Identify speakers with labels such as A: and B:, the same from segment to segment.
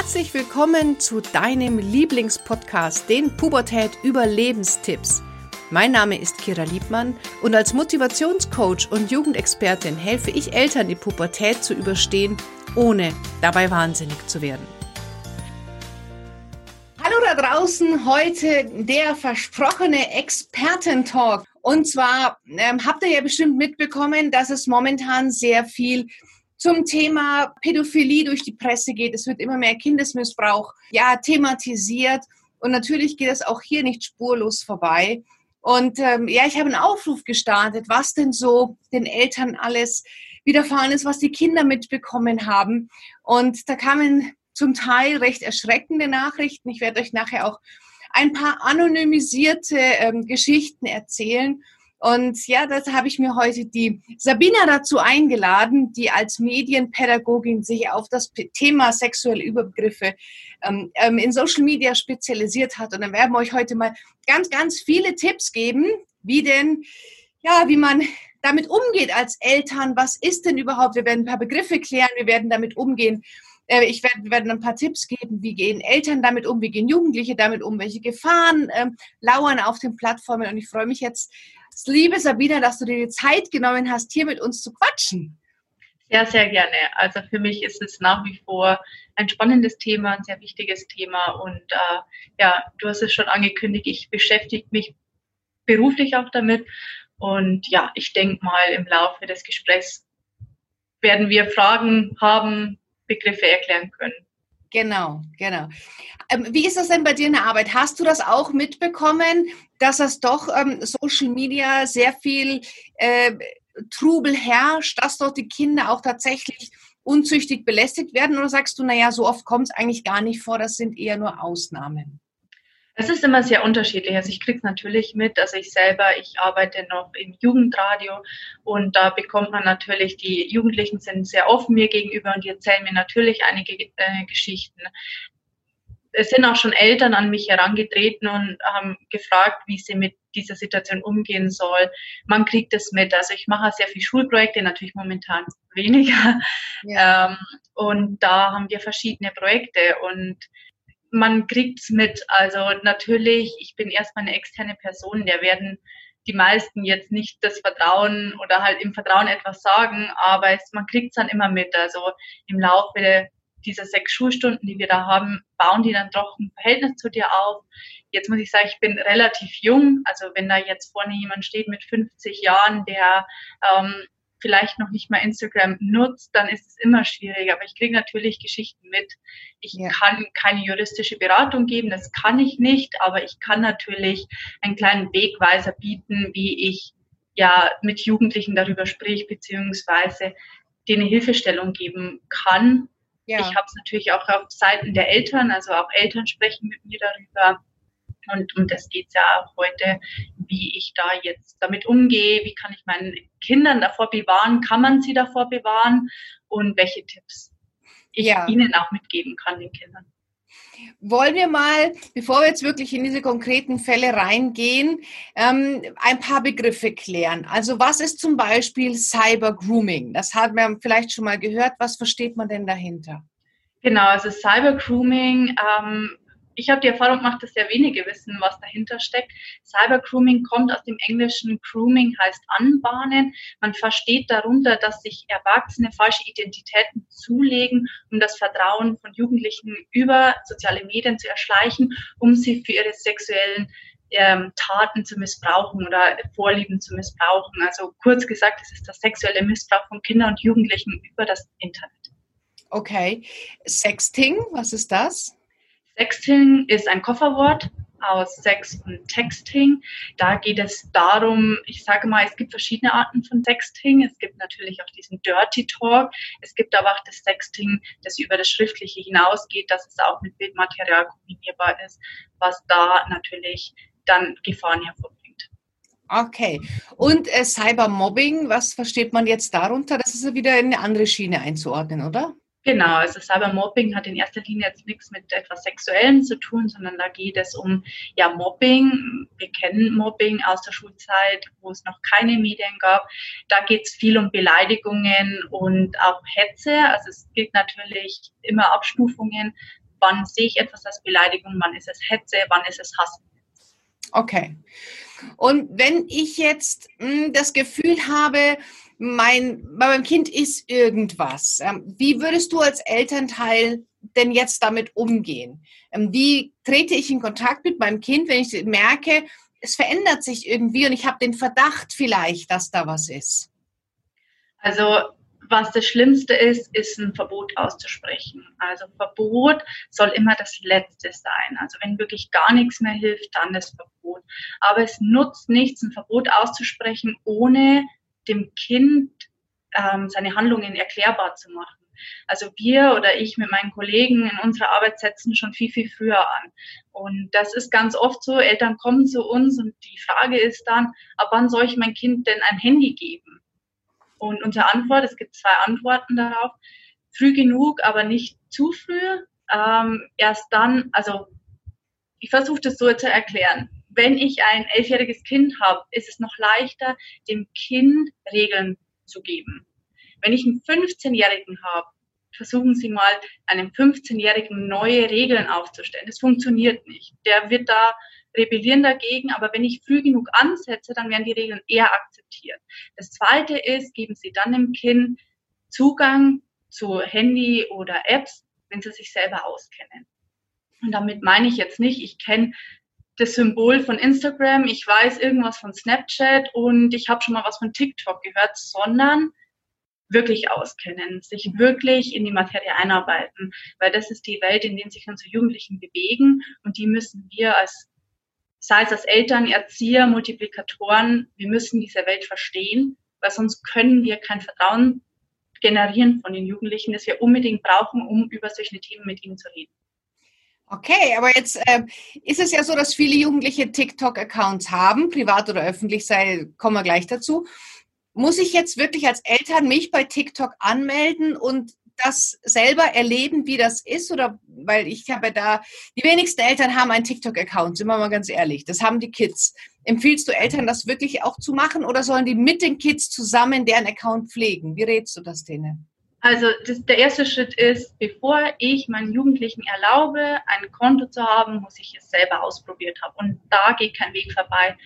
A: Herzlich willkommen zu deinem Lieblingspodcast, den Pubertät Überlebenstipps. Mein Name ist Kira Liebmann und als Motivationscoach und Jugendexpertin helfe ich Eltern, die Pubertät zu überstehen, ohne dabei wahnsinnig zu werden. Hallo da draußen, heute der versprochene Expertentalk. Und zwar ähm, habt ihr ja bestimmt mitbekommen, dass es momentan sehr viel zum Thema Pädophilie durch die Presse geht. Es wird immer mehr Kindesmissbrauch ja thematisiert und natürlich geht es auch hier nicht spurlos vorbei. Und ähm, ja, ich habe einen Aufruf gestartet, was denn so den Eltern alles widerfahren ist, was die Kinder mitbekommen haben. Und da kamen zum Teil recht erschreckende Nachrichten. Ich werde euch nachher auch ein paar anonymisierte ähm, Geschichten erzählen. Und ja, das habe ich mir heute die Sabina dazu eingeladen, die als Medienpädagogin sich auf das Thema sexuelle Übergriffe ähm, ähm, in Social Media spezialisiert hat. Und dann werden wir euch heute mal ganz, ganz viele Tipps geben, wie denn, ja, wie man damit umgeht als Eltern. Was ist denn überhaupt? Wir werden ein paar Begriffe klären, wir werden damit umgehen. Äh, ich werde, werde ein paar Tipps geben, wie gehen Eltern damit um, wie gehen Jugendliche damit um, welche Gefahren ähm, lauern auf den Plattformen. Und ich freue mich jetzt Liebe Sabina, dass du dir die Zeit genommen hast, hier mit uns zu quatschen.
B: Sehr, sehr gerne. Also für mich ist es nach wie vor ein spannendes Thema, ein sehr wichtiges Thema. Und äh, ja, du hast es schon angekündigt, ich beschäftige mich beruflich auch damit. Und ja, ich denke mal, im Laufe des Gesprächs werden wir Fragen haben, Begriffe erklären können.
A: Genau, genau. Ähm, wie ist das denn bei dir in der Arbeit? Hast du das auch mitbekommen, dass das doch ähm, Social Media sehr viel äh, Trubel herrscht, dass dort die Kinder auch tatsächlich unzüchtig belästigt werden? Oder sagst du, naja, so oft kommt es eigentlich gar nicht vor, das sind eher nur Ausnahmen?
B: Es ist immer sehr unterschiedlich. Also ich kriege es natürlich mit, also ich selber, ich arbeite noch im Jugendradio und da bekommt man natürlich, die Jugendlichen sind sehr offen mir gegenüber und die erzählen mir natürlich einige äh, Geschichten. Es sind auch schon Eltern an mich herangetreten und haben gefragt, wie sie mit dieser Situation umgehen soll. Man kriegt es mit. Also ich mache sehr viele Schulprojekte, natürlich momentan weniger. Ja. Ähm, und da haben wir verschiedene Projekte und man kriegt es mit. Also natürlich, ich bin erstmal eine externe Person, der werden die meisten jetzt nicht das Vertrauen oder halt im Vertrauen etwas sagen, aber es, man kriegt es dann immer mit. Also im Laufe dieser sechs Schulstunden, die wir da haben, bauen die dann doch ein Verhältnis zu dir auf. Jetzt muss ich sagen, ich bin relativ jung. Also wenn da jetzt vorne jemand steht mit 50 Jahren, der ähm, vielleicht noch nicht mal Instagram nutzt, dann ist es immer schwierig. Aber ich kriege natürlich Geschichten mit. Ich ja. kann keine juristische Beratung geben, das kann ich nicht, aber ich kann natürlich einen kleinen Wegweiser bieten, wie ich ja mit Jugendlichen darüber sprich, beziehungsweise denen Hilfestellung geben kann. Ja. Ich habe es natürlich auch auf Seiten der Eltern, also auch Eltern sprechen mit mir darüber. Und um das geht es ja auch heute, wie ich da jetzt damit umgehe, wie kann ich meinen Kindern davor bewahren, kann man sie davor bewahren und welche Tipps ich ja. ihnen auch mitgeben kann, den Kindern.
A: Wollen wir mal, bevor wir jetzt wirklich in diese konkreten Fälle reingehen, ähm, ein paar Begriffe klären. Also was ist zum Beispiel Cyber Grooming? Das hat man vielleicht schon mal gehört. Was versteht man denn dahinter?
B: Genau, also Cyber Grooming ähm, ich habe die Erfahrung gemacht, dass sehr wenige wissen, was dahinter steckt. Cybergrooming kommt aus dem englischen Grooming, heißt anbahnen. Man versteht darunter, dass sich Erwachsene falsche Identitäten zulegen, um das Vertrauen von Jugendlichen über soziale Medien zu erschleichen, um sie für ihre sexuellen ähm, Taten zu missbrauchen oder Vorlieben zu missbrauchen. Also kurz gesagt, es ist der sexuelle Missbrauch von Kindern und Jugendlichen über das Internet.
A: Okay. Sexting, was ist das?
B: Sexting ist ein Kofferwort aus Sex und Texting. Da geht es darum, ich sage mal, es gibt verschiedene Arten von Sexting. Es gibt natürlich auch diesen Dirty Talk. Es gibt aber auch das Sexting, das über das Schriftliche hinausgeht, dass es auch mit Bildmaterial kombinierbar ist, was da natürlich dann Gefahren hervorbringt.
A: Okay. Und äh, Cybermobbing, was versteht man jetzt darunter? Das ist ja wieder in eine andere Schiene einzuordnen, oder?
B: Genau, also Cybermobbing hat in erster Linie jetzt nichts mit etwas Sexuellem zu tun, sondern da geht es um ja Mobbing. Wir kennen Mobbing aus der Schulzeit, wo es noch keine Medien gab. Da geht es viel um Beleidigungen und auch Hetze. Also es gibt natürlich immer Abstufungen, wann sehe ich etwas als Beleidigung, wann ist es Hetze, wann ist es Hass.
A: Okay. Und wenn ich jetzt mh, hm, das Gefühl habe, mein, bei meinem Kind ist irgendwas, ähm, wie würdest du als Elternteil denn jetzt damit umgehen? Ähm, wie trete ich in Kontakt mit meinem Kind, wenn ich merke, es verändert sich irgendwie und ich habe den Verdacht vielleicht, dass da was ist?
B: Also was das Schlimmste ist, ist ein Verbot auszusprechen. Also Verbot soll immer das Letzte sein. Also wenn wirklich gar nichts mehr hilft, dann das Verbot. Aber es nutzt nichts, ein Verbot auszusprechen, ohne dem Kind ähm, seine Handlungen erklärbar zu machen. Also wir oder ich mit meinen Kollegen in unserer Arbeit setzen schon viel, viel früher an. Und das ist ganz oft so, Eltern kommen zu uns und die Frage ist dann, ab wann soll ich mein Kind denn ein Handy geben? Und unsere Antwort, es gibt zwei Antworten darauf, früh genug, aber nicht zu früh. Ähm, erst dann, also ich versuche das so zu erklären. Wenn ich ein elfjähriges Kind habe, ist es noch leichter, dem Kind Regeln zu geben. Wenn ich einen 15-Jährigen habe, versuchen Sie mal, einem 15-Jährigen neue Regeln aufzustellen. Das funktioniert nicht. Der wird da rebellieren dagegen, aber wenn ich früh genug ansetze, dann werden die Regeln eher akzeptiert. Das zweite ist, geben Sie dann dem Kind Zugang zu Handy oder Apps, wenn sie sich selber auskennen. Und damit meine ich jetzt nicht, ich kenne das Symbol von Instagram, ich weiß irgendwas von Snapchat und ich habe schon mal was von TikTok gehört, sondern wirklich auskennen, sich wirklich in die Materie einarbeiten, weil das ist die Welt, in der sich unsere Jugendlichen bewegen und die müssen wir als, sei es als Eltern, Erzieher, Multiplikatoren, wir müssen diese Welt verstehen, weil sonst können wir kein Vertrauen generieren von den Jugendlichen, das wir unbedingt brauchen, um über solche Themen mit ihnen zu reden.
A: Okay, aber jetzt äh, ist es ja so, dass viele Jugendliche TikTok-Accounts haben, privat oder öffentlich, sei, kommen wir gleich dazu muss ich jetzt wirklich als Eltern mich bei TikTok anmelden und das selber erleben, wie das ist? Oder weil ich habe da, die wenigsten Eltern haben einen TikTok-Account, sind wir mal ganz ehrlich. Das haben die Kids. Empfiehlst du Eltern, das wirklich auch zu machen oder sollen die mit den Kids zusammen deren Account pflegen? Wie rätst du das denen?
B: Also das, der erste Schritt ist, bevor ich meinen Jugendlichen erlaube, ein Konto zu haben, muss ich es selber ausprobiert haben. Und da geht kein Weg vorbei.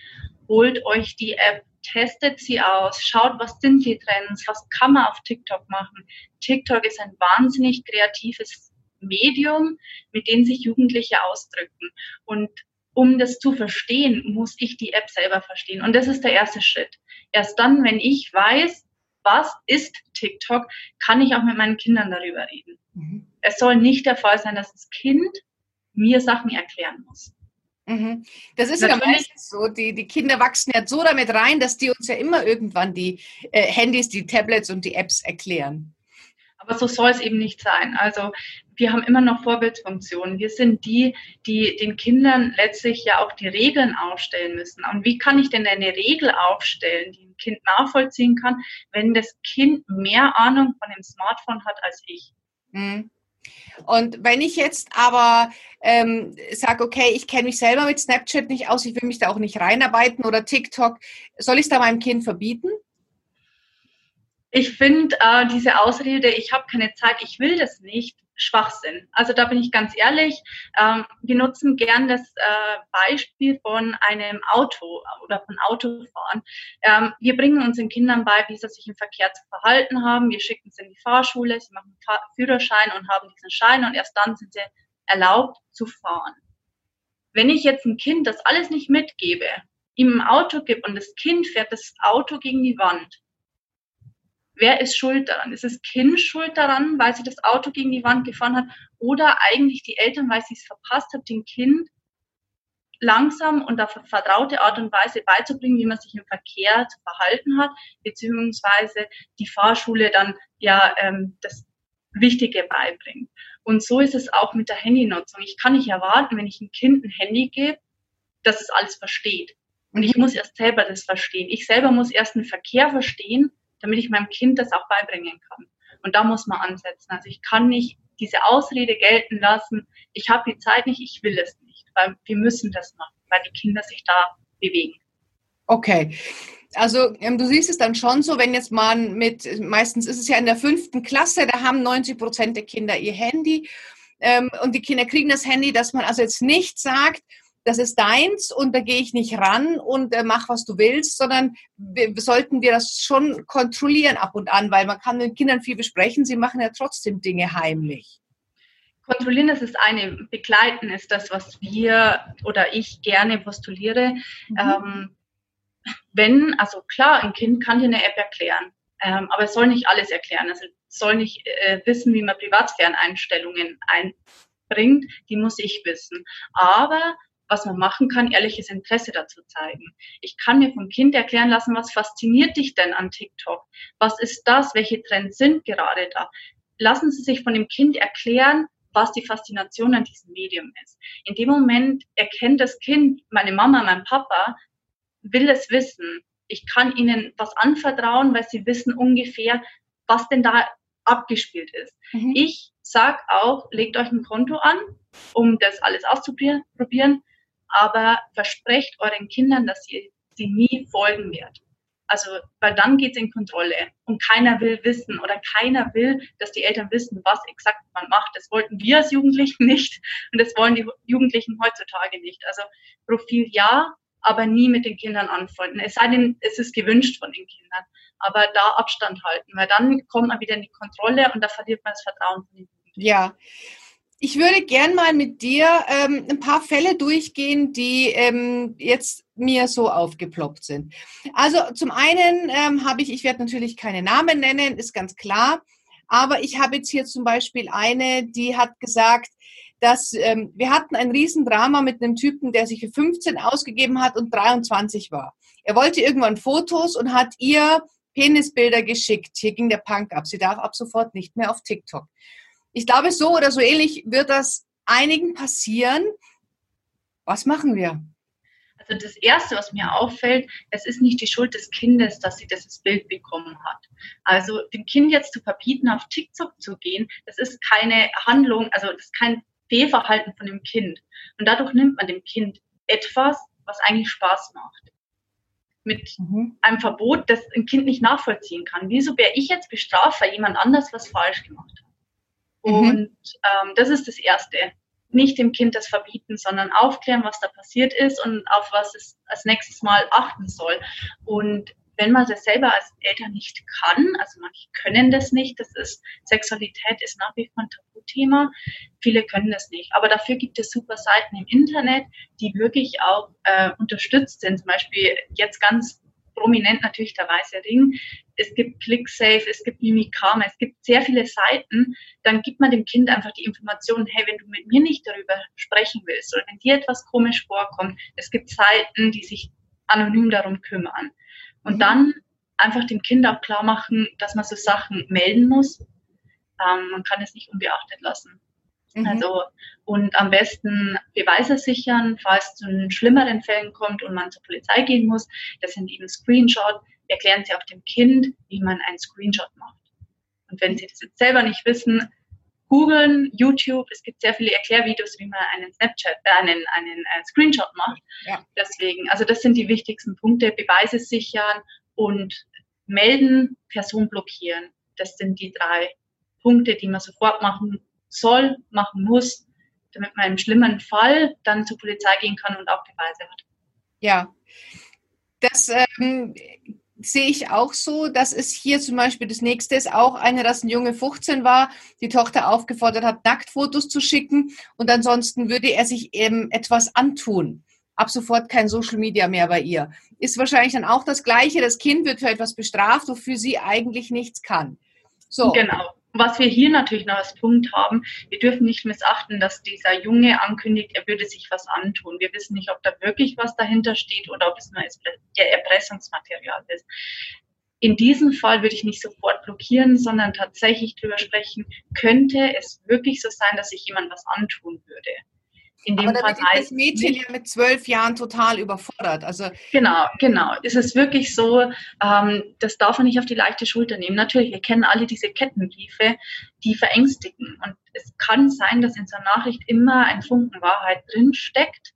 B: Holt euch die App testet sie aus, schaut, was sind die Trends, was kann man auf TikTok machen. TikTok ist ein wahnsinnig kreatives Medium, mit dem sich Jugendliche ausdrücken. Und um das zu verstehen, muss ich die App selber verstehen. Und das ist der erste Schritt. Erst dann, wenn ich weiß, was ist TikTok, kann ich auch mit meinen Kindern darüber reden. Mhm. Es soll nicht der Fall sein, dass das Kind mir Sachen erklären muss.
A: Mhm. Das ist Natürlich. ja meistens so. Die, die Kinder wachsen ja so damit rein, dass die uns ja immer irgendwann die äh, Handys, die Tablets und die Apps erklären.
B: Aber so soll es eben nicht sein. Also wir haben immer noch Vorbildsfunktionen. Wir sind die, die den Kindern letztlich ja auch die Regeln aufstellen müssen. Und wie kann ich denn eine Regel aufstellen, die ein Kind nachvollziehen kann, wenn das Kind mehr Ahnung von dem Smartphone hat als ich? Mhm.
A: Und wenn ich jetzt aber ähm, sage, okay, ich kenne mich selber mit Snapchat nicht aus, ich will mich da auch nicht reinarbeiten oder TikTok, soll ich es da meinem Kind verbieten?
B: Ich finde äh, diese Ausrede, ich habe keine Zeit, ich will das nicht, Schwachsinn. Also da bin ich ganz ehrlich. Ähm, wir nutzen gern das äh, Beispiel von einem Auto oder von Autofahren. Ähm, wir bringen unseren Kindern bei, wie sie sich im Verkehr zu verhalten haben. Wir schicken sie in die Fahrschule, sie machen Fahr Führerschein und haben diesen Schein und erst dann sind sie erlaubt zu fahren. Wenn ich jetzt ein Kind das alles nicht mitgebe, ihm ein Auto gebe und das Kind fährt das Auto gegen die Wand, wer ist schuld daran? Ist das Kind schuld daran, weil sie das Auto gegen die Wand gefahren hat? Oder eigentlich die Eltern, weil sie es verpasst hat, dem Kind langsam und auf vertraute Art und Weise beizubringen, wie man sich im Verkehr zu verhalten hat, beziehungsweise die Fahrschule dann ja ähm, das Wichtige beibringt. Und so ist es auch mit der Handynutzung. Ich kann nicht erwarten, wenn ich ein Kind ein Handy gebe, dass es alles versteht. Und ich muss erst selber das verstehen. Ich selber muss erst den Verkehr verstehen, damit ich meinem Kind das auch beibringen kann. Und da muss man ansetzen. Also ich kann nicht diese Ausrede gelten lassen, ich habe die Zeit nicht, ich will es nicht, weil wir müssen das machen, weil die Kinder sich da bewegen.
A: Okay. Also ähm, du siehst es dann schon so, wenn jetzt man mit, meistens ist es ja in der fünften Klasse, da haben 90 Prozent der Kinder ihr Handy ähm, und die Kinder kriegen das Handy, dass man also jetzt nicht sagt, das ist deins und da gehe ich nicht ran und äh, mach, was du willst, sondern wir, sollten wir das schon kontrollieren ab und an, weil man kann mit Kindern viel besprechen, sie machen ja trotzdem Dinge heimlich.
B: Kontrollieren ist das eine, begleiten ist das, was wir oder ich gerne postuliere. Mhm. Ähm, wenn, also klar, ein Kind kann dir eine App erklären, ähm, aber es soll nicht alles erklären. Also es soll nicht äh, wissen, wie man Privatsphäreneinstellungen einbringt, die muss ich wissen. Aber was man machen kann, ehrliches Interesse dazu zeigen. Ich kann mir vom Kind erklären lassen, was fasziniert dich denn an TikTok? Was ist das? Welche Trends sind gerade da? Lassen Sie sich von dem Kind erklären, was die Faszination an diesem Medium ist. In dem Moment erkennt das Kind, meine Mama, mein Papa, will es wissen. Ich kann ihnen was anvertrauen, weil sie wissen ungefähr, was denn da abgespielt ist. Mhm. Ich sag auch, legt euch ein Konto an, um das alles auszuprobieren, aber versprecht euren Kindern, dass ihr sie nie folgen werdet. Also, weil dann geht es in Kontrolle und keiner will wissen oder keiner will, dass die Eltern wissen, was exakt man macht. Das wollten wir als Jugendlichen nicht und das wollen die Jugendlichen heutzutage nicht. Also Profil ja, aber nie mit den Kindern anfreunden. Es sei denn, es ist gewünscht von den Kindern. Aber da Abstand halten, weil dann kommt man wieder in die Kontrolle und da verliert man das Vertrauen von den Jugendlichen.
A: Ja. Ich würde gern mal mit dir ähm, ein paar Fälle durchgehen, die ähm, jetzt mir so aufgeploppt sind. Also zum einen ähm, habe ich, ich werde natürlich keine Namen nennen, ist ganz klar, aber ich habe jetzt hier zum Beispiel eine, die hat gesagt, dass ähm, wir hatten ein Riesendrama mit einem Typen, der sich für 15 ausgegeben hat und 23 war. Er wollte irgendwann Fotos und hat ihr Penisbilder geschickt. Hier ging der Punk ab. Sie darf ab sofort nicht mehr auf TikTok. Ich glaube, so oder so ähnlich wird das einigen passieren. Was machen wir?
B: Also das Erste, was mir auffällt, es ist nicht die Schuld des Kindes, dass sie dieses Bild bekommen hat. Also dem Kind jetzt zu verbieten, auf TikTok zu gehen, das ist keine Handlung, also das ist kein Fehlverhalten von dem Kind. Und dadurch nimmt man dem Kind etwas, was eigentlich Spaß macht. Mit mhm. einem Verbot, das ein Kind nicht nachvollziehen kann. Wieso wäre ich jetzt bestraft, weil jemand anders was falsch gemacht hat? Mhm. Und ähm, das ist das Erste. Nicht dem Kind das verbieten, sondern aufklären, was da passiert ist und auf was es als nächstes Mal achten soll. Und wenn man das selber als Eltern nicht kann, also manche können das nicht, das ist, Sexualität ist nach wie vor ein Tabuthema, viele können das nicht. Aber dafür gibt es super Seiten im Internet, die wirklich auch äh, unterstützt sind. Zum Beispiel jetzt ganz prominent natürlich der Weiße Ring. Es gibt ClickSafe, es gibt Mimikama, es gibt sehr viele Seiten. Dann gibt man dem Kind einfach die Information, hey, wenn du mit mir nicht darüber sprechen willst oder wenn dir etwas komisch vorkommt, es gibt Seiten, die sich anonym darum kümmern. Und mhm. dann einfach dem Kind auch klar machen, dass man so Sachen melden muss. Ähm, man kann es nicht unbeachtet lassen. Mhm. Also, und am besten Beweise sichern, falls es zu schlimmeren Fällen kommt und man zur Polizei gehen muss. Das sind eben Screenshot. Erklären Sie auch dem Kind, wie man einen Screenshot macht. Und wenn Sie das jetzt selber nicht wissen, googeln, YouTube, es gibt sehr viele Erklärvideos, wie man einen Snapchat, äh, einen, einen äh, Screenshot macht. Ja. Deswegen, also das sind die wichtigsten Punkte, Beweise sichern und melden, Person blockieren. Das sind die drei Punkte, die man sofort machen soll, machen muss, damit man im schlimmen Fall dann zur Polizei gehen kann und auch Beweise hat.
A: Ja, das ähm, sehe ich auch so. Das ist hier zum Beispiel das nächste ist auch eine, dass ein Junge 15 war, die Tochter aufgefordert hat, Nacktfotos zu schicken und ansonsten würde er sich eben etwas antun. Ab sofort kein Social Media mehr bei ihr. Ist wahrscheinlich dann auch das Gleiche. Das Kind wird für etwas bestraft, wofür sie eigentlich nichts kann.
B: So. Genau. Was wir hier natürlich noch als Punkt haben, wir dürfen nicht missachten, dass dieser Junge ankündigt, er würde sich was antun. Wir wissen nicht, ob da wirklich was dahinter steht oder ob es nur Erpressungsmaterial ist. In diesem Fall würde ich nicht sofort blockieren, sondern tatsächlich drüber sprechen, könnte es wirklich so sein, dass sich jemand was antun würde
A: in dem Aber damit Fall ist das Mädchen ja mit zwölf Jahren total überfordert. Also
B: genau, genau. Es ist wirklich so, ähm, das darf man nicht auf die leichte Schulter nehmen. Natürlich, wir kennen alle diese Kettenbriefe, die verängstigen. Und es kann sein, dass in so einer Nachricht immer ein Funken Wahrheit drin steckt.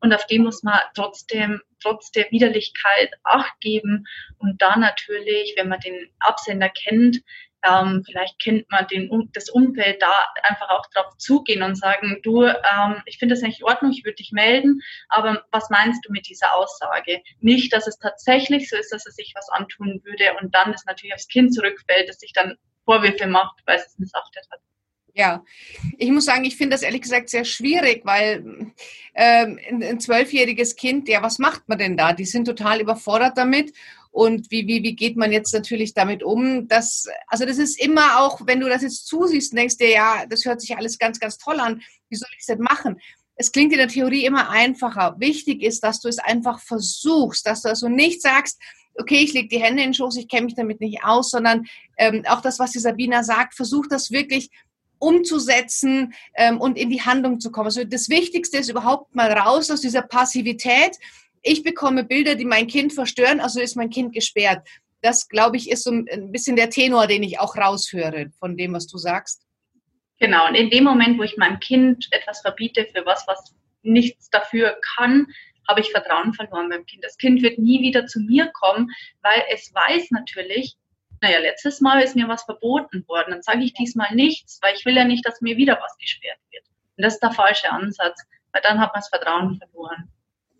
B: Und auf den muss man trotzdem trotz der Widerlichkeit Acht geben und da natürlich, wenn man den Absender kennt, ähm, vielleicht kennt man den, das Umfeld da einfach auch drauf zugehen und sagen, du, ähm, ich finde das nicht in Ordnung, ich würde dich melden, aber was meinst du mit dieser Aussage? Nicht, dass es tatsächlich so ist, dass er sich was antun würde und dann das natürlich aufs Kind zurückfällt, das sich dann Vorwürfe macht, weil es es missachtet hat.
A: Ja, ich muss sagen, ich finde das ehrlich gesagt sehr schwierig, weil ähm, ein zwölfjähriges Kind, ja, was macht man denn da? Die sind total überfordert damit. Und wie, wie, wie geht man jetzt natürlich damit um? Das, also das ist immer auch, wenn du das jetzt zusiehst und denkst dir, ja, das hört sich alles ganz, ganz toll an, wie soll ich es denn machen? Es klingt in der Theorie immer einfacher. Wichtig ist, dass du es einfach versuchst, dass du also nicht sagst, okay, ich lege die Hände in den Schoß, ich kenne mich damit nicht aus, sondern ähm, auch das, was die Sabina sagt, versuch das wirklich umzusetzen ähm, und in die Handlung zu kommen. Also das Wichtigste ist überhaupt mal raus aus dieser Passivität. Ich bekomme Bilder, die mein Kind verstören, also ist mein Kind gesperrt. Das, glaube ich, ist so ein bisschen der Tenor, den ich auch raushöre von dem, was du sagst.
B: Genau, und in dem Moment, wo ich meinem Kind etwas verbiete für was, was nichts dafür kann, habe ich Vertrauen verloren beim Kind. Das Kind wird nie wieder zu mir kommen, weil es weiß natürlich, naja, letztes Mal ist mir was verboten worden, dann sage ich diesmal nichts, weil ich will ja nicht, dass mir wieder was gesperrt wird. Und das ist der falsche Ansatz, weil dann hat man das Vertrauen verloren.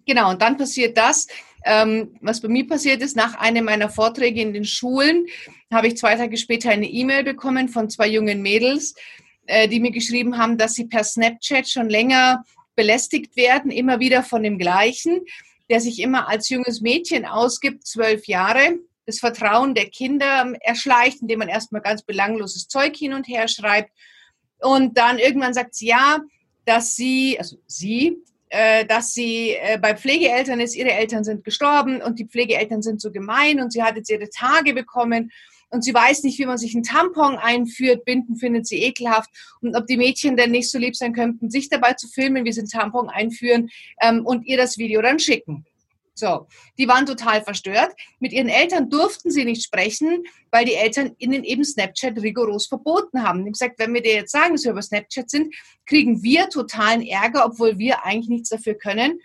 A: Genau, und dann passiert das, ähm, was bei mir passiert ist, nach einem meiner Vorträge in den Schulen habe ich zwei Tage später eine E-Mail bekommen von zwei jungen Mädels, äh, die mir geschrieben haben, dass sie per Snapchat schon länger belästigt werden, immer wieder von dem gleichen, der sich immer als junges Mädchen ausgibt, zwölf Jahre, das Vertrauen der Kinder erschleicht, indem man erstmal ganz belangloses Zeug hin und her schreibt. Und dann irgendwann sagt sie ja, dass sie, also sie, dass sie äh, bei Pflegeeltern ist, ihre Eltern sind gestorben und die Pflegeeltern sind so gemein und sie hat jetzt ihre Tage bekommen und sie weiß nicht, wie man sich einen Tampon einführt. Binden findet sie ekelhaft. Und ob die Mädchen denn nicht so lieb sein könnten, sich dabei zu filmen, wie sie einen Tampon einführen ähm, und ihr das Video dann schicken. So, die waren total verstört. Mit ihren Eltern durften sie nicht sprechen, weil die Eltern ihnen eben Snapchat rigoros verboten haben. Die haben gesagt, wenn wir dir jetzt sagen, dass wir über Snapchat sind, kriegen wir totalen Ärger, obwohl wir eigentlich nichts dafür können.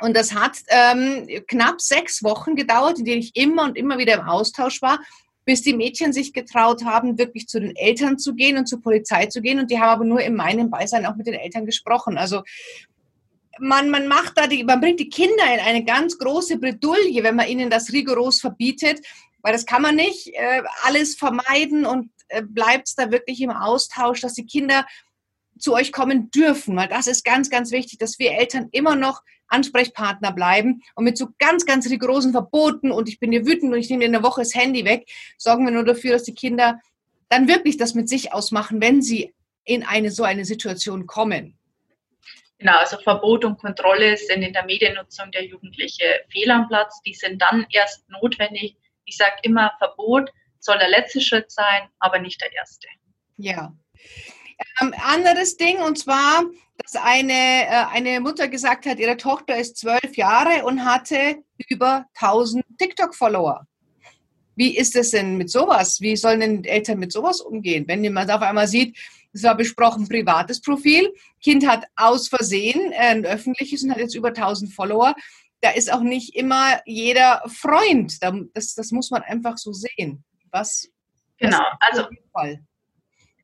A: Und das hat ähm, knapp sechs Wochen gedauert, in denen ich immer und immer wieder im Austausch war, bis die Mädchen sich getraut haben, wirklich zu den Eltern zu gehen und zur Polizei zu gehen. Und die haben aber nur in meinem Beisein auch mit den Eltern gesprochen. Also man, man macht da die, man bringt die Kinder in eine ganz große Bredouille, wenn man ihnen das rigoros verbietet, weil das kann man nicht äh, alles vermeiden und äh, bleibt da wirklich im Austausch, dass die Kinder zu euch kommen dürfen, weil das ist ganz, ganz wichtig, dass wir Eltern immer noch Ansprechpartner bleiben und mit so ganz, ganz rigorosen Verboten und ich bin dir wütend und ich nehme dir eine Woche das Handy weg, sorgen wir nur dafür, dass die Kinder dann wirklich das mit sich ausmachen, wenn sie in eine so eine Situation kommen.
B: Genau, also Verbot und Kontrolle sind in der Mediennutzung der Jugendliche fehl am Platz. Die sind dann erst notwendig. Ich sage immer, Verbot soll der letzte Schritt sein, aber nicht der erste.
A: Ja. Ähm, anderes Ding, und zwar, dass eine, äh, eine Mutter gesagt hat, ihre Tochter ist zwölf Jahre und hatte über 1000 TikTok-Follower. Wie ist es denn mit sowas? Wie sollen denn Eltern mit sowas umgehen, wenn jemand auf einmal sieht, es war besprochen, privates Profil. Kind hat aus Versehen ein öffentliches und hat jetzt über 1000 Follower. Da ist auch nicht immer jeder Freund. Das, das muss man einfach so sehen. Was?
B: Genau, also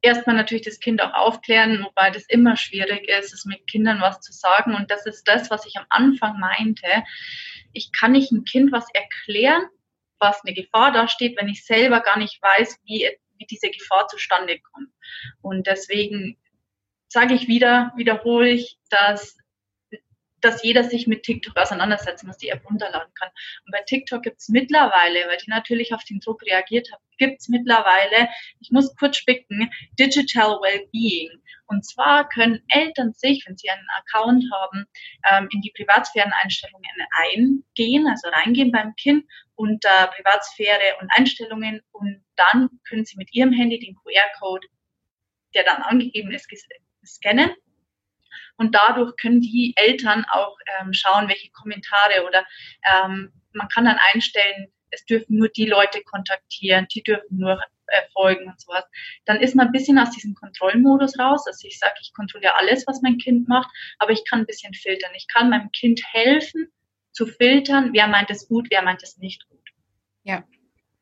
B: erstmal natürlich das Kind auch aufklären, wobei das immer schwierig ist, es mit Kindern was zu sagen. Und das ist das, was ich am Anfang meinte. Ich kann nicht ein Kind was erklären, was eine Gefahr dasteht, wenn ich selber gar nicht weiß, wie wie diese Gefahr zustande kommt. Und deswegen sage ich wieder, wiederhole ich, dass dass jeder sich mit TikTok auseinandersetzen muss, die App runterladen kann. Und bei TikTok gibt es mittlerweile, weil die natürlich auf den Druck reagiert haben, gibt es mittlerweile, ich muss kurz spicken, Digital Wellbeing. Und zwar können Eltern sich, wenn sie einen Account haben, ähm, in die Privatsphäreneinstellungen eingehen, also reingehen beim Kind unter Privatsphäre und Einstellungen und dann können sie mit ihrem Handy den QR-Code, der dann angegeben ist, scannen und dadurch können die Eltern auch ähm, schauen, welche Kommentare oder ähm, man kann dann einstellen, es dürfen nur die Leute kontaktieren, die dürfen nur äh, folgen und sowas. Dann ist man ein bisschen aus diesem Kontrollmodus raus. Also ich sage, ich kontrolliere alles, was mein Kind macht, aber ich kann ein bisschen filtern. Ich kann meinem Kind helfen, zu filtern, wer meint es gut, wer meint es nicht gut.
A: Ja.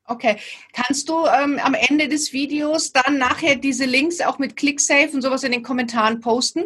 A: Okay. Kannst du ähm, am Ende des Videos dann nachher diese Links auch mit ClickSafe und sowas in den Kommentaren posten?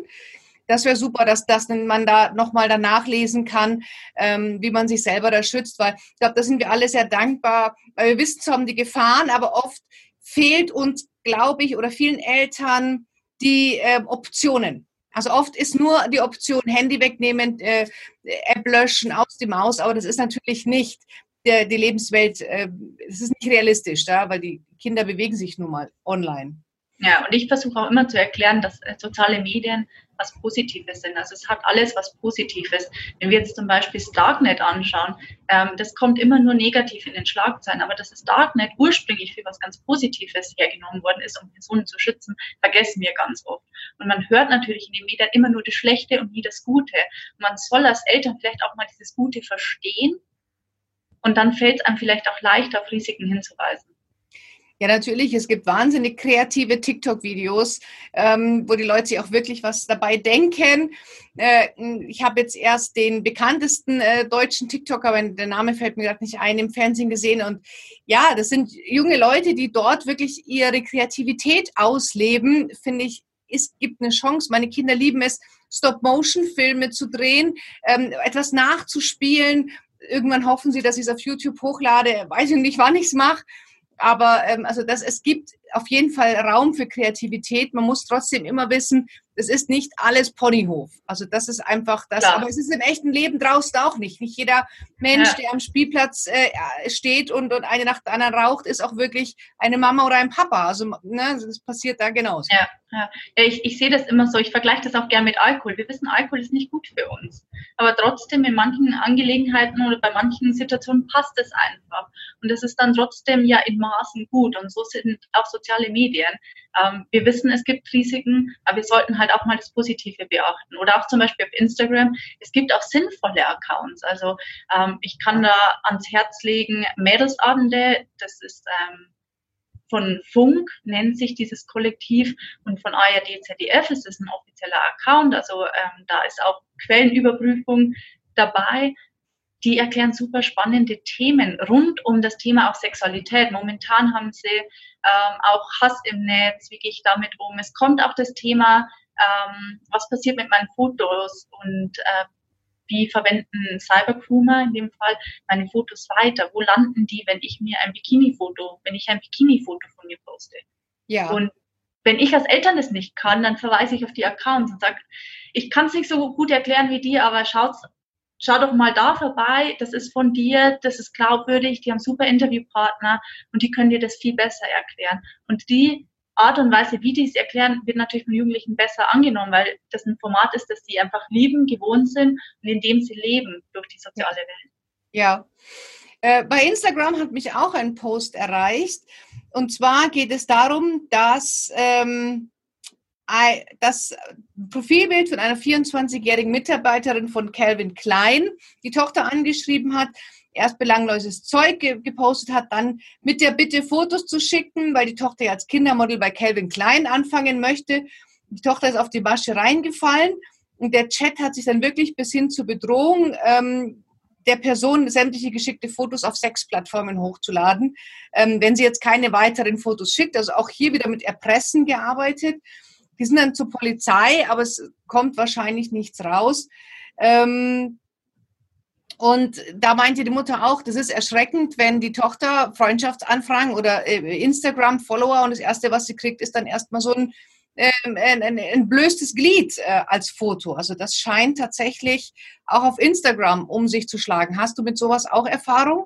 A: Das wäre super, dass, dass man da nochmal danach lesen kann, ähm, wie man sich selber da schützt, weil ich glaube, da sind wir alle sehr dankbar, weil wir wissen zwar um die Gefahren, aber oft fehlt uns, glaube ich, oder vielen Eltern die äh, Optionen. Also oft ist nur die Option Handy wegnehmen, äh, App löschen, aus die Maus, aber das ist natürlich nicht der, die Lebenswelt, äh, das ist nicht realistisch, ja, weil die Kinder bewegen sich nun mal online.
B: Ja, und ich versuche auch immer zu erklären, dass äh, soziale Medien was Positives sind. Also es hat alles was Positives. Wenn wir jetzt zum Beispiel das Darknet anschauen, ähm, das kommt immer nur negativ in den Schlagzeilen, aber dass das Darknet ursprünglich für was ganz Positives hergenommen worden ist, um Personen zu schützen, vergessen wir ganz oft. Und man hört natürlich in den Medien immer nur das Schlechte und nie das Gute. Und man soll als Eltern vielleicht auch mal dieses Gute verstehen und dann fällt es einem vielleicht auch leichter, auf Risiken hinzuweisen.
A: Ja, natürlich. Es gibt wahnsinnig kreative TikTok-Videos, ähm, wo die Leute sich auch wirklich was dabei denken. Äh, ich habe jetzt erst den bekanntesten äh, deutschen TikToker, aber der Name fällt mir gerade nicht ein, im Fernsehen gesehen. Und ja, das sind junge Leute, die dort wirklich ihre Kreativität ausleben. Finde ich, es gibt eine Chance. Meine Kinder lieben es, Stop-Motion-Filme zu drehen, ähm, etwas nachzuspielen. Irgendwann hoffen sie, dass ich es auf YouTube hochlade. Weiß ich nicht, wann ich es mache. Aber ähm, also das, es gibt auf jeden Fall Raum für Kreativität. Man muss trotzdem immer wissen, es ist nicht alles Ponyhof. Also das ist einfach das. Klar. Aber es ist im echten Leben draußen auch nicht. Nicht jeder Mensch, ja. der am Spielplatz äh, steht und, und eine nach der anderen raucht, ist auch wirklich eine Mama oder ein Papa. Also ne, das passiert da genauso.
B: Ja, ja. ich, ich sehe das immer so. Ich vergleiche das auch gerne mit Alkohol. Wir wissen, Alkohol ist nicht gut für uns. Aber trotzdem in manchen Angelegenheiten oder bei manchen Situationen passt es einfach. Und es ist dann trotzdem ja in Maßen gut. Und so sind auch soziale Medien. Ähm, wir wissen, es gibt Risiken, aber wir sollten halt auch mal das Positive beachten. Oder auch zum Beispiel auf Instagram, es gibt auch sinnvolle Accounts. Also ähm, ich kann da ans Herz legen, Mädelsabende, das ist ähm, von Funk nennt sich dieses Kollektiv und von ARD, ZDF ist es ein offizieller Account. Also ähm, da ist auch Quellenüberprüfung dabei die erklären super spannende Themen rund um das Thema auch Sexualität. Momentan haben sie ähm, auch Hass im Netz, wie gehe ich damit um. Es kommt auch das Thema, ähm, was passiert mit meinen Fotos und äh, wie verwenden Cybergroomer in dem Fall meine Fotos weiter? Wo landen die, wenn ich mir ein Bikini-Foto, wenn ich ein Bikini-Foto von mir poste? Ja. Und wenn ich als Eltern das nicht kann, dann verweise ich auf die Accounts und sage, ich kann es nicht so gut erklären wie die, aber schaut's schau doch mal da vorbei, das ist von dir, das ist glaubwürdig, die haben super Interviewpartner und die können dir das viel besser erklären. Und die Art und Weise, wie die es erklären, wird natürlich von Jugendlichen besser angenommen, weil das ein Format ist, das sie einfach lieben, gewohnt sind und in dem sie leben durch die soziale Welt.
A: Ja. Äh, bei Instagram hat mich auch ein Post erreicht. Und zwar geht es darum, dass ähm, das Profilbild von einer 24-jährigen Mitarbeiterin von Calvin Klein die Tochter angeschrieben hat, erst belangloses Zeug gepostet hat, dann mit der Bitte Fotos zu schicken, weil die Tochter ja als Kindermodel bei Calvin Klein anfangen möchte. Die Tochter ist auf die Masche reingefallen und der Chat hat sich dann wirklich bis hin zur Bedrohung ähm, der Person sämtliche geschickte Fotos auf Sexplattformen hochzuladen. Ähm, wenn sie jetzt keine weiteren Fotos schickt, also auch hier wieder mit Erpressen gearbeitet. Die sind dann zur Polizei, aber es kommt wahrscheinlich nichts raus. Ähm, und da meinte die Mutter auch, das ist erschreckend, wenn die Tochter Freundschaftsanfragen oder äh, Instagram-Follower und das Erste, was sie kriegt, ist dann erstmal so ein, äh, ein, blöstes Glied äh, als Foto. Also das scheint tatsächlich auch auf Instagram um sich zu schlagen. Hast du mit sowas auch Erfahrung?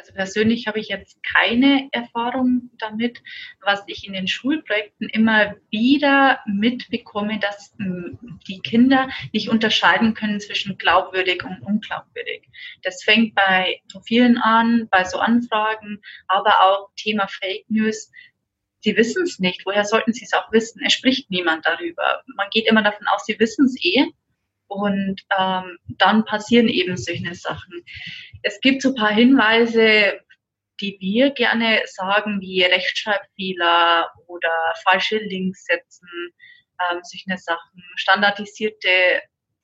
B: Also persönlich habe ich jetzt keine Erfahrung damit. Was ich in den Schulprojekten immer wieder mitbekomme, dass hm, die Kinder nicht unterscheiden können zwischen glaubwürdig und unglaubwürdig. Das fängt bei Profilen an, bei so Anfragen, aber auch Thema Fake News. Sie wissen es nicht. Woher sollten Sie es auch wissen? Es spricht niemand darüber. Man geht immer davon aus, Sie wissen es eh. Und ähm, dann passieren eben solche Sachen. Es gibt so ein paar Hinweise, die wir gerne sagen, wie Rechtschreibfehler oder falsche Links setzen, ähm, solche Sachen, standardisierte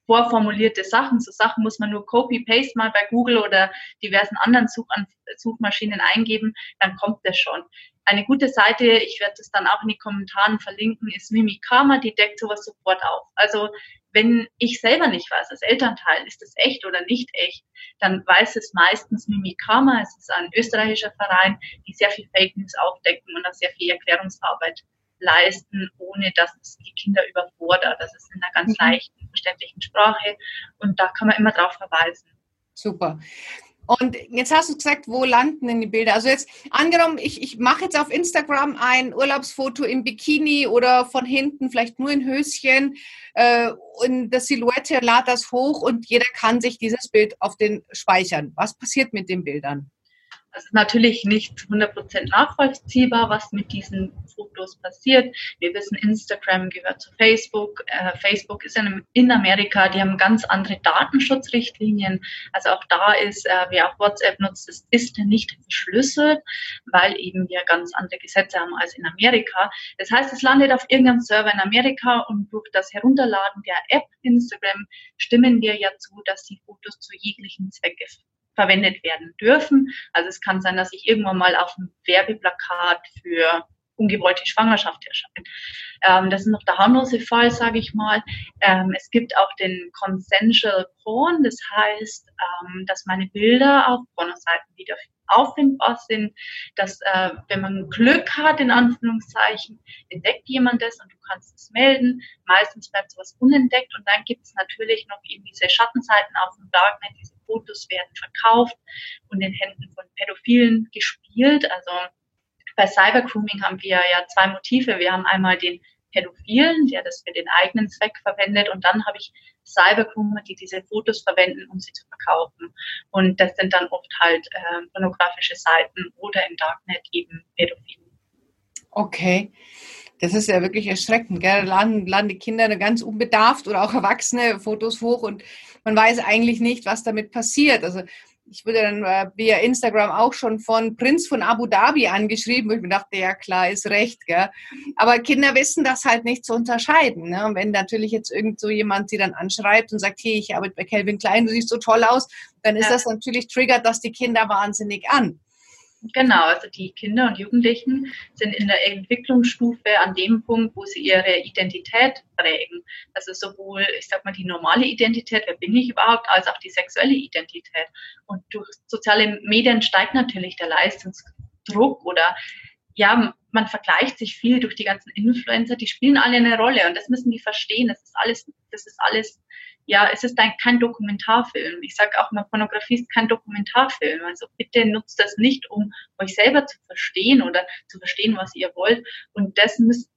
B: vorformulierte Sachen. So Sachen muss man nur Copy-Paste mal bei Google oder diversen anderen Such Suchmaschinen eingeben, dann kommt das schon. Eine gute Seite, ich werde das dann auch in die Kommentaren verlinken, ist Mimikama, die deckt sowas sofort auf. Also wenn ich selber nicht weiß, als Elternteil, ist das echt oder nicht echt, dann weiß es meistens Mimikama. Es ist ein österreichischer Verein, die sehr viel Fake News aufdecken und auch sehr viel Erklärungsarbeit leisten, ohne dass es die Kinder überfordert. Das ist in einer ganz mhm. leichten, verständlichen Sprache und da kann man immer drauf verweisen.
A: Super. Und jetzt hast du gesagt, wo landen denn die Bilder? Also jetzt angenommen, ich, ich mache jetzt auf Instagram ein Urlaubsfoto im Bikini oder von hinten, vielleicht nur in Höschen äh, und das Silhouette lad das hoch und jeder kann sich dieses Bild auf den speichern. Was passiert mit den Bildern?
B: Es ist natürlich nicht 100% nachvollziehbar, was mit diesen Fotos passiert. Wir wissen, Instagram gehört zu Facebook. Äh, Facebook ist in, Amerika, die haben ganz andere Datenschutzrichtlinien. Also auch da ist, äh, wer auch WhatsApp nutzt, ist, ist nicht verschlüsselt, weil eben wir ganz andere Gesetze haben als in Amerika. Das heißt, es landet auf irgendeinem Server in Amerika und durch das Herunterladen der App Instagram stimmen wir ja zu, dass die Fotos zu jeglichen Zwecke verwendet werden dürfen. Also es kann sein, dass ich irgendwann mal auf einem Werbeplakat für ungewollte Schwangerschaft erscheint. Ähm, das ist noch der harmlose Fall, sage ich mal. Ähm, es gibt auch den Consensual Porn, das heißt, ähm, dass meine Bilder auf Pornoseiten wieder auffindbar sind, dass äh, wenn man Glück hat, in Anführungszeichen, entdeckt jemand das und du kannst es melden. Meistens bleibt sowas unentdeckt und dann gibt es natürlich noch eben diese Schattenseiten auf dem Darknet, diese Fotos werden verkauft und in Händen von Pädophilen gespielt. Also bei Cybergrooming haben wir ja zwei Motive. Wir haben einmal den Pädophilen, der das für den eigenen Zweck verwendet. Und dann habe ich Cybergroomer, die diese Fotos verwenden, um sie zu verkaufen. Und das sind dann oft halt äh, pornografische Seiten oder im Darknet eben Pädophilen.
A: Okay. Das ist ja wirklich erschreckend. Gell? Laden, laden die Kinder ganz unbedarft oder auch Erwachsene Fotos hoch und man weiß eigentlich nicht, was damit passiert. Also ich wurde dann äh, via Instagram auch schon von Prinz von Abu Dhabi angeschrieben, wo ich mir dachte, ja klar, ist recht, gell. Aber Kinder wissen das halt nicht zu unterscheiden. Ne? Und wenn natürlich jetzt irgend so jemand sie dann anschreibt und sagt, hey, ich arbeite bei Calvin Klein, du siehst so toll aus, dann ist ja. das natürlich triggert das die Kinder wahnsinnig an.
B: Genau, also die Kinder und Jugendlichen sind in der Entwicklungsstufe an dem Punkt, wo sie ihre Identität prägen. Also sowohl, ich sag mal, die normale Identität, wer bin ich überhaupt, als auch die sexuelle Identität. Und durch soziale Medien steigt natürlich der Leistungsdruck oder ja, man vergleicht sich viel durch die ganzen Influencer, die spielen alle eine Rolle und das müssen die verstehen. Das ist alles, das ist alles ja, es ist ein, kein Dokumentarfilm. Ich sage auch mal, Pornografie ist kein Dokumentarfilm. Also bitte nutzt das nicht, um euch selber zu verstehen oder zu verstehen, was ihr wollt. Und das müsst,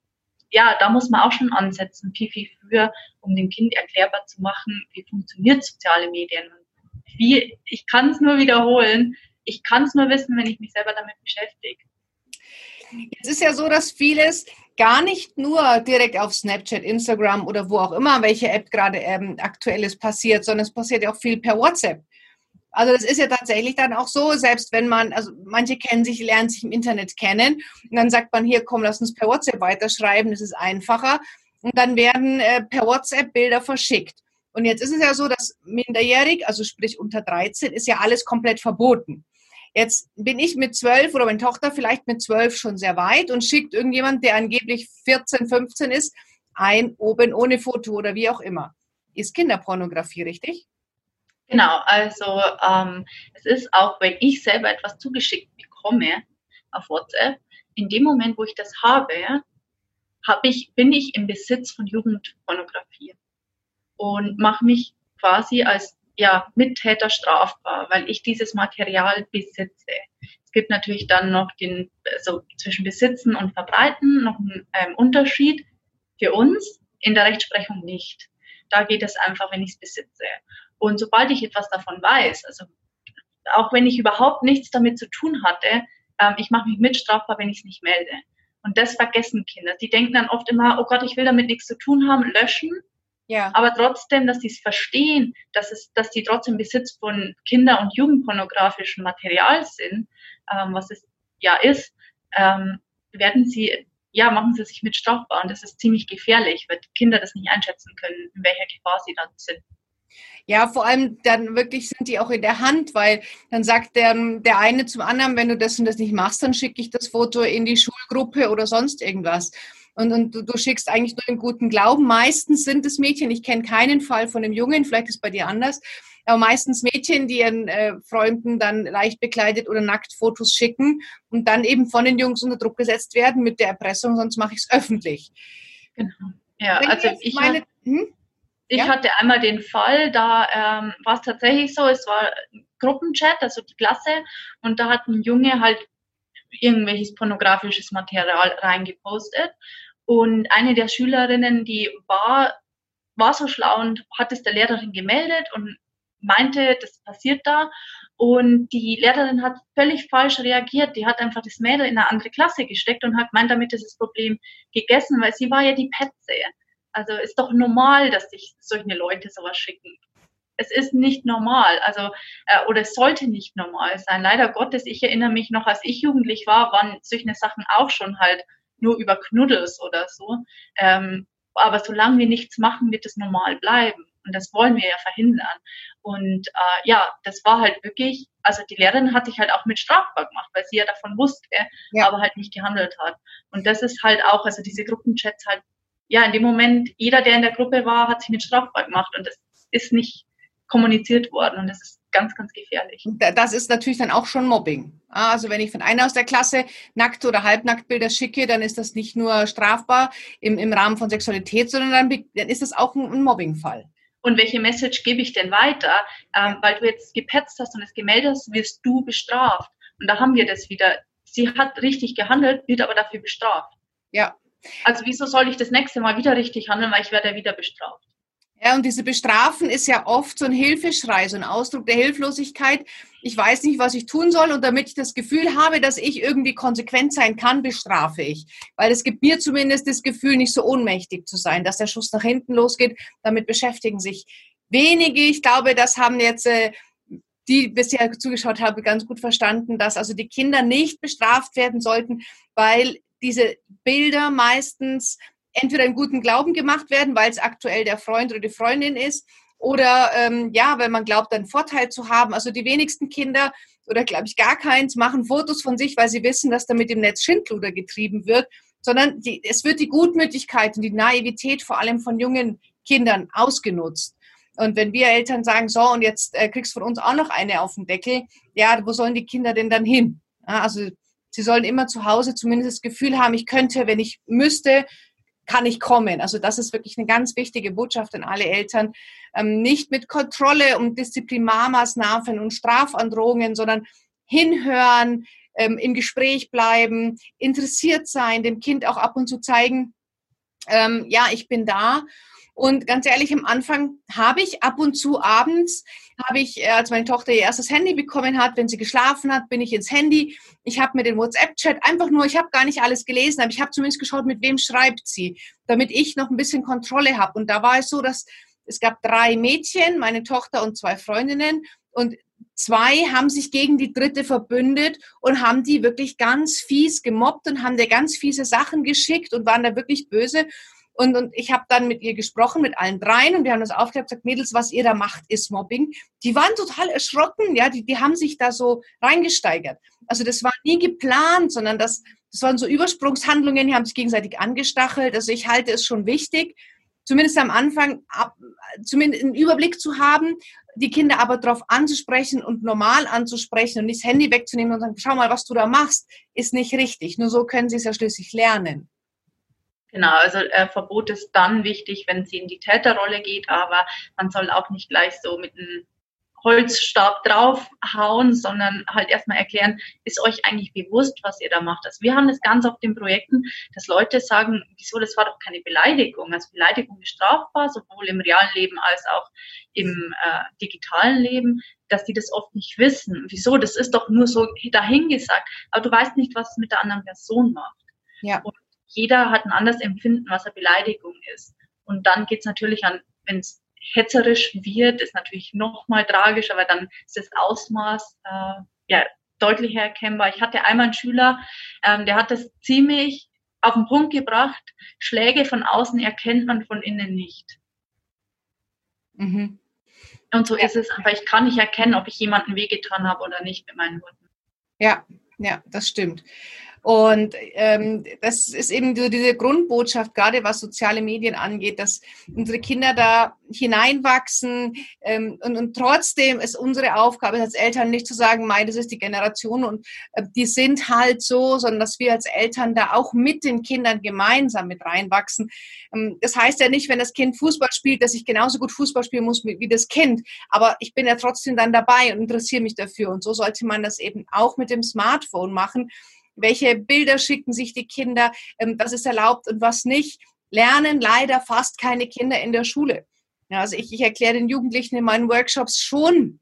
B: ja, da muss man auch schon ansetzen, viel, viel früher, um dem Kind erklärbar zu machen, wie funktioniert soziale Medien. Wie, ich kann es nur wiederholen. Ich kann es nur wissen, wenn ich mich selber damit beschäftige.
A: Jetzt ist ja so, dass vieles gar nicht nur direkt auf Snapchat, Instagram oder wo auch immer, welche App gerade ähm, aktuell ist, passiert, sondern es passiert ja auch viel per WhatsApp. Also das ist ja tatsächlich dann auch so, selbst wenn man, also manche kennen sich, lernen sich im Internet kennen und dann sagt man hier, komm, lass uns per WhatsApp weiterschreiben, das ist einfacher und dann werden äh, per WhatsApp Bilder verschickt. Und jetzt ist es ja so, dass minderjährig, also sprich unter 13, ist ja alles komplett verboten. Jetzt bin ich mit zwölf oder meine Tochter vielleicht mit zwölf schon sehr weit und schickt irgendjemand, der angeblich 14, 15 ist, ein oben ohne Foto oder wie auch immer. Ist Kinderpornografie richtig?
B: Genau, also ähm, es ist auch, wenn ich selber etwas zugeschickt bekomme auf WhatsApp, in dem Moment, wo ich das habe, hab ich, bin ich im Besitz von Jugendpornografie und mache mich quasi als ja, Mittäter strafbar, weil ich dieses Material besitze. Es gibt natürlich dann noch den, also zwischen Besitzen und Verbreiten noch einen ähm, Unterschied. Für uns in der Rechtsprechung nicht. Da geht es einfach, wenn ich es besitze. Und sobald ich etwas davon weiß, also auch wenn ich überhaupt nichts damit zu tun hatte, ähm, ich mache mich mitstrafbar, wenn ich es nicht melde. Und das vergessen Kinder. Die denken dann oft immer, oh Gott, ich will damit nichts zu tun haben, löschen. Ja. Aber trotzdem, dass sie es verstehen, dass es, dass die trotzdem Besitz von Kinder- und Jugendpornografischem Material sind, ähm, was es ja ist, ähm, werden sie, ja, machen sie sich mit strafbar. Und das ist ziemlich gefährlich, weil Kinder das nicht einschätzen können, in welcher Gefahr sie dann sind.
A: Ja, vor allem dann wirklich sind die auch in der Hand, weil dann sagt der, der eine zum anderen, wenn du das und das nicht machst, dann schicke ich das Foto in die Schulgruppe oder sonst irgendwas. Und, und du, du, schickst eigentlich nur im guten Glauben. Meistens sind es Mädchen, ich kenne keinen Fall von einem Jungen, vielleicht ist es bei dir anders, aber meistens Mädchen, die ihren äh, Freunden dann leicht bekleidet oder nackt Fotos schicken und dann eben von den Jungs unter Druck gesetzt werden mit der Erpressung, sonst mache ich es öffentlich.
B: Genau. Ja, Wenn also ich meine, hm? Ich ja? hatte einmal den Fall, da ähm, war es tatsächlich so, es war Gruppenchat, also die Klasse, und da hat ein Junge halt irgendwelches pornografisches Material reingepostet. Und eine der Schülerinnen, die war, war so schlau und hat es der Lehrerin gemeldet und meinte, das passiert da. Und die Lehrerin hat völlig falsch reagiert. Die hat einfach das Mädel in eine andere Klasse gesteckt und hat gemeint, damit ist das Problem gegessen, weil sie war ja die Petze. Also ist doch normal, dass sich solche Leute sowas schicken. Es ist nicht normal, also äh, oder es sollte nicht normal sein. Leider Gottes, ich erinnere mich noch, als ich jugendlich war, waren solche Sachen auch schon halt nur über Knuddels oder so. Ähm, aber solange wir nichts machen, wird es normal bleiben. Und das wollen wir ja verhindern. Und äh, ja, das war halt wirklich, also die Lehrerin hat sich halt auch mit strafbar gemacht, weil sie ja davon wusste, ja. aber halt nicht gehandelt hat. Und das ist halt auch, also diese Gruppenchats halt ja, in dem Moment, jeder, der in der Gruppe war, hat sich mit strafbar gemacht und das ist nicht kommuniziert worden und das ist ganz, ganz gefährlich.
A: Das ist natürlich dann auch schon Mobbing. Ah, also wenn ich von einer aus der Klasse nackt oder halbnacktbilder schicke, dann ist das nicht nur strafbar im, im Rahmen von Sexualität, sondern dann, dann ist das auch ein, ein Mobbingfall.
B: Und welche Message gebe ich denn weiter? Ähm, weil du jetzt gepetzt hast und es gemeldet hast, wirst du bestraft. Und da haben wir das wieder. Sie hat richtig gehandelt, wird aber dafür bestraft.
A: Ja,
B: also wieso soll ich das nächste Mal wieder richtig handeln, weil ich werde wieder bestraft.
A: Ja, und diese Bestrafen ist ja oft so ein Hilfeschrei, so ein Ausdruck der Hilflosigkeit. Ich weiß nicht, was ich tun soll und damit ich das Gefühl habe, dass ich irgendwie konsequent sein kann, bestrafe ich. Weil es gibt mir zumindest das Gefühl, nicht so ohnmächtig zu sein, dass der Schuss nach hinten losgeht. Damit beschäftigen sich wenige. Ich glaube, das haben jetzt äh, die bisher zugeschaut haben, ganz gut verstanden, dass also die Kinder nicht bestraft werden sollten, weil diese Bilder meistens entweder in guten Glauben gemacht werden, weil es aktuell der Freund oder die Freundin ist, oder ähm, ja, weil man glaubt, einen Vorteil zu haben. Also die wenigsten Kinder oder glaube ich gar keins machen Fotos von sich, weil sie wissen, dass damit im Netz Schindluder getrieben wird, sondern die, es wird die Gutmütigkeit und die Naivität vor allem von jungen Kindern ausgenutzt. Und wenn wir Eltern sagen, so, und jetzt äh, kriegst du von uns auch noch eine auf den Deckel, ja, wo sollen die Kinder denn dann hin? Ja, also Sie sollen immer zu Hause zumindest das Gefühl haben, ich könnte, wenn ich müsste, kann ich kommen. Also das ist wirklich eine ganz wichtige Botschaft an alle Eltern. Ähm, nicht mit Kontrolle und Disziplinarmaßnahmen und Strafandrohungen, sondern hinhören, ähm, im Gespräch bleiben, interessiert sein, dem Kind auch ab und zu zeigen, ähm, ja, ich bin da und ganz ehrlich, am Anfang habe ich ab und zu abends, habe ich, äh, als meine Tochter ihr erstes Handy bekommen hat, wenn sie geschlafen hat, bin ich ins Handy. Ich habe mir den WhatsApp-Chat einfach nur, ich habe gar nicht alles gelesen, aber ich habe zumindest geschaut, mit wem schreibt sie, damit ich noch ein bisschen Kontrolle habe. Und da war es so, dass es gab drei Mädchen, meine Tochter und zwei Freundinnen. Und zwei haben sich gegen die dritte verbündet und haben die wirklich ganz fies gemobbt und haben der ganz fiese Sachen geschickt und waren da wirklich böse. Und, und ich habe dann mit ihr gesprochen, mit allen dreien, und wir haben das aufgeklärt, gesagt, Mädels, was ihr da macht, ist Mobbing. Die waren total erschrocken, ja, die, die haben sich da so reingesteigert. Also das war nie geplant, sondern das, das waren so Übersprungshandlungen, die haben sich gegenseitig angestachelt. Also ich halte es schon wichtig, zumindest am Anfang ab, zumindest einen Überblick zu haben, die Kinder aber darauf anzusprechen und normal anzusprechen und nicht das Handy wegzunehmen und sagen, schau mal, was du da machst, ist nicht richtig. Nur so können sie es ja schließlich lernen.
B: Genau, also äh, Verbot ist dann wichtig, wenn sie in die Täterrolle geht, aber man soll auch nicht gleich so mit einem Holzstab draufhauen, sondern halt erstmal erklären, ist euch eigentlich bewusst, was ihr da macht. Also wir haben das ganz auf den Projekten, dass Leute sagen, wieso, das war doch keine Beleidigung. Also Beleidigung ist strafbar, sowohl im realen Leben als auch im äh, digitalen Leben, dass die das oft nicht wissen. Wieso, das ist doch nur so dahingesagt, aber du weißt nicht, was es mit der anderen Person macht. Ja. Und jeder hat ein anderes Empfinden, was eine Beleidigung ist. Und dann geht es natürlich an, wenn es hetzerisch wird, ist natürlich noch mal tragisch, aber dann ist das Ausmaß äh, ja deutlich erkennbar. Ich hatte einmal einen Schüler, ähm, der hat das ziemlich auf den Punkt gebracht. Schläge von außen erkennt man von innen nicht.
A: Mhm.
B: Und so ja. ist es einfach, ich kann nicht erkennen, ob ich jemanden wehgetan habe oder nicht mit meinen Worten.
A: Ja, ja, das stimmt. Und ähm, das ist eben so diese Grundbotschaft, gerade was soziale Medien angeht, dass unsere Kinder da hineinwachsen ähm, und, und trotzdem ist unsere Aufgabe als Eltern nicht zu sagen, mei, das ist die Generation und äh, die sind halt so, sondern dass wir als Eltern da auch mit den Kindern gemeinsam mit reinwachsen. Ähm, das heißt ja nicht, wenn das Kind Fußball spielt, dass ich genauso gut Fußball spielen muss wie, das Kind, aber ich bin ja trotzdem dann dabei und interessiere mich dafür. Und so sollte man das eben auch mit dem Smartphone machen welche Bilder schicken sich die Kinder, ähm, was ist erlaubt und was nicht. Lernen leider fast keine Kinder in der Schule. Also ich, ich erkläre den Jugendlichen in meinen Workshops schon,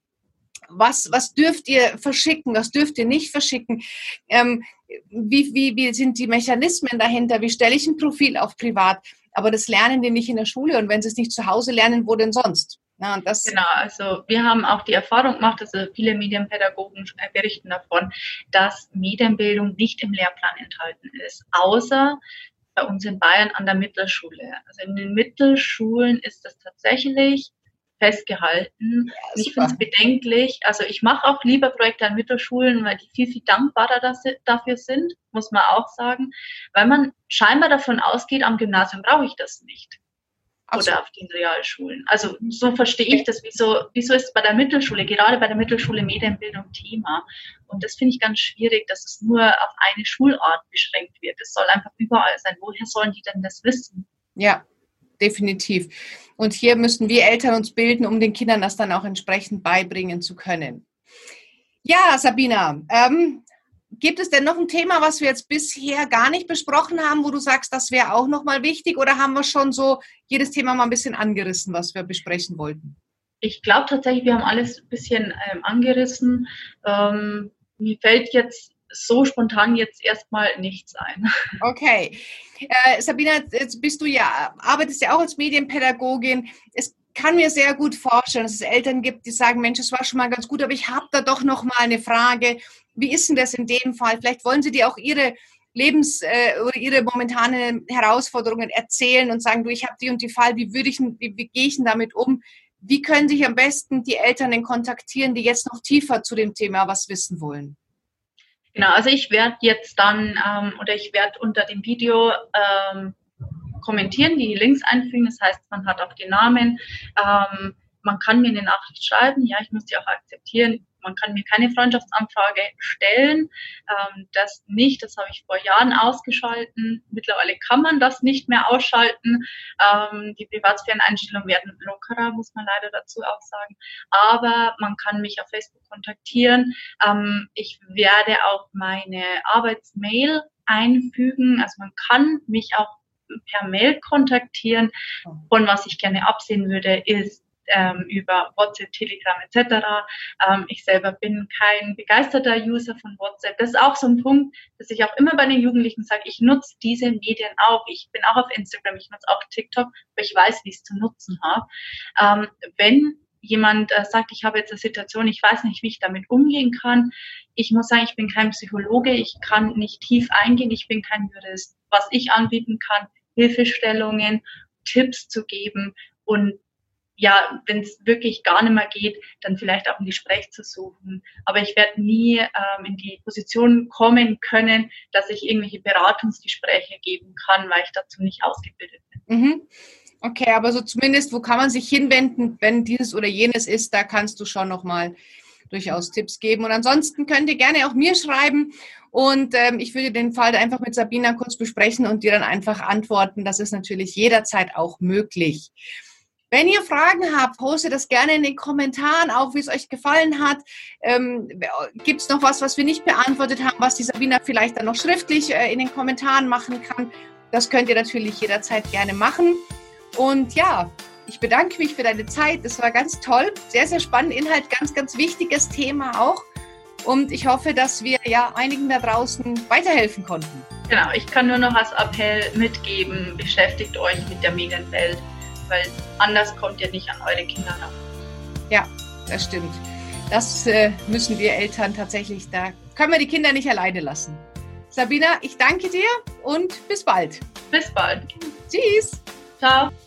A: was, was dürft ihr verschicken, was dürft ihr nicht verschicken, ähm, wie, wie, wie sind die Mechanismen dahinter, wie stelle ich ein Profil auf privat. Aber das lernen die nicht in der Schule und wenn sie es nicht zu Hause lernen, wo denn sonst?
B: Ja, genau, also wir haben auch die Erfahrung gemacht, also viele Medienpädagogen berichten davon, dass Medienbildung nicht im Lehrplan enthalten ist, außer bei uns in Bayern an der Mittelschule. Also in den Mittelschulen ist das tatsächlich festgehalten. Ja, ich finde es bedenklich. Also ich mache auch lieber Projekte an Mittelschulen, weil die viel, viel dankbarer dafür sind, muss man auch sagen, weil man scheinbar davon ausgeht, am Gymnasium brauche ich das nicht oder so. auf den Realschulen. Also so verstehe ich das. Wieso, wieso ist bei der Mittelschule, gerade bei der Mittelschule Medienbildung Thema? Und das finde ich ganz schwierig, dass es nur auf eine Schulart beschränkt wird. Es soll einfach überall sein. Woher sollen die denn das wissen?
A: Ja, definitiv. Und hier müssen wir Eltern uns bilden, um den Kindern das dann auch entsprechend beibringen zu können. Ja, Sabina, ähm, Gibt es denn noch ein Thema, was wir jetzt bisher gar nicht besprochen haben, wo du sagst, das wäre auch nochmal wichtig? Oder haben wir schon so jedes Thema mal ein bisschen angerissen, was wir besprechen wollten?
B: Ich glaube tatsächlich, wir haben alles ein bisschen ähm, angerissen. Ähm, mir fällt jetzt so spontan jetzt erstmal nichts ein.
A: Okay. Äh, Sabina, jetzt bist du ja, arbeitest ja auch als Medienpädagogin. Es kann mir sehr gut vorstellen, dass es Eltern gibt, die sagen, Mensch, es war schon mal ganz gut, aber ich habe da doch noch mal eine Frage. Wie ist denn das in dem Fall? Vielleicht wollen Sie dir auch Ihre Lebens- äh, oder Ihre momentanen Herausforderungen erzählen und sagen, du, ich habe die und die Fall, wie würde ich, wie, wie gehe ich denn damit um? Wie können sich am besten die Eltern denn kontaktieren, die jetzt noch tiefer zu dem Thema was wissen wollen?
B: Genau, also ich werde jetzt dann ähm, oder ich werde unter dem Video ähm, kommentieren, die Links einfügen. Das heißt, man hat auch den Namen. Ähm, man kann mir eine Nachricht schreiben. Ja, ich muss die auch akzeptieren. Man kann mir keine Freundschaftsanfrage stellen. Ähm, das nicht, das habe ich vor Jahren ausgeschalten. Mittlerweile kann man das nicht mehr ausschalten. Ähm, die Privatsphären-Einstellungen werden lockerer, muss man leider dazu auch sagen. Aber man kann mich auf Facebook kontaktieren. Ähm, ich werde auch meine Arbeitsmail einfügen. Also man kann mich auch per Mail kontaktieren. Und was ich gerne absehen würde, ist ähm, über WhatsApp, Telegram etc. Ähm, ich selber bin kein begeisterter User von WhatsApp. Das ist auch so ein Punkt, dass ich auch immer bei den Jugendlichen sage, ich nutze diese Medien auch. Ich bin auch auf Instagram, ich nutze auch TikTok, aber ich weiß, wie ich es zu nutzen habe. Ähm, wenn jemand äh, sagt, ich habe jetzt eine Situation, ich weiß nicht, wie ich damit umgehen kann. Ich muss sagen, ich bin kein Psychologe, ich kann nicht tief eingehen, ich bin kein Jurist. Was ich anbieten kann, Hilfestellungen, Tipps zu geben und ja, wenn es wirklich gar nicht mehr geht, dann vielleicht auch ein Gespräch zu suchen. Aber ich werde nie ähm, in die Position kommen können, dass ich irgendwelche Beratungsgespräche geben kann, weil ich dazu nicht ausgebildet bin.
A: Mhm. Okay, aber so zumindest, wo kann man sich hinwenden, wenn dieses oder jenes ist, da kannst du schon nochmal durchaus Tipps geben. Und ansonsten könnt ihr gerne auch mir schreiben und ähm, ich würde den Fall einfach mit Sabina kurz besprechen und dir dann einfach antworten. Das ist natürlich jederzeit auch möglich. Wenn ihr Fragen habt, postet das gerne in den Kommentaren, auch wie es euch gefallen hat. Ähm, Gibt es noch was, was wir nicht beantwortet haben, was die Sabina vielleicht dann noch schriftlich äh, in den Kommentaren machen kann? Das könnt ihr natürlich jederzeit gerne machen. Und ja, ich bedanke mich für deine Zeit. Das war ganz toll. Sehr, sehr spannend. Inhalt, ganz, ganz wichtiges Thema auch. Und ich hoffe, dass wir ja einigen da draußen weiterhelfen konnten.
B: Genau, ich kann nur noch als Appell mitgeben, beschäftigt euch mit der Medienwelt weil anders kommt ihr nicht an eure Kinder ran.
A: Ja, das stimmt. Das äh, müssen wir Eltern tatsächlich, da können wir die Kinder nicht alleine lassen. Sabina, ich danke dir und bis bald.
B: Bis bald.
A: Tschüss.
B: Tchau!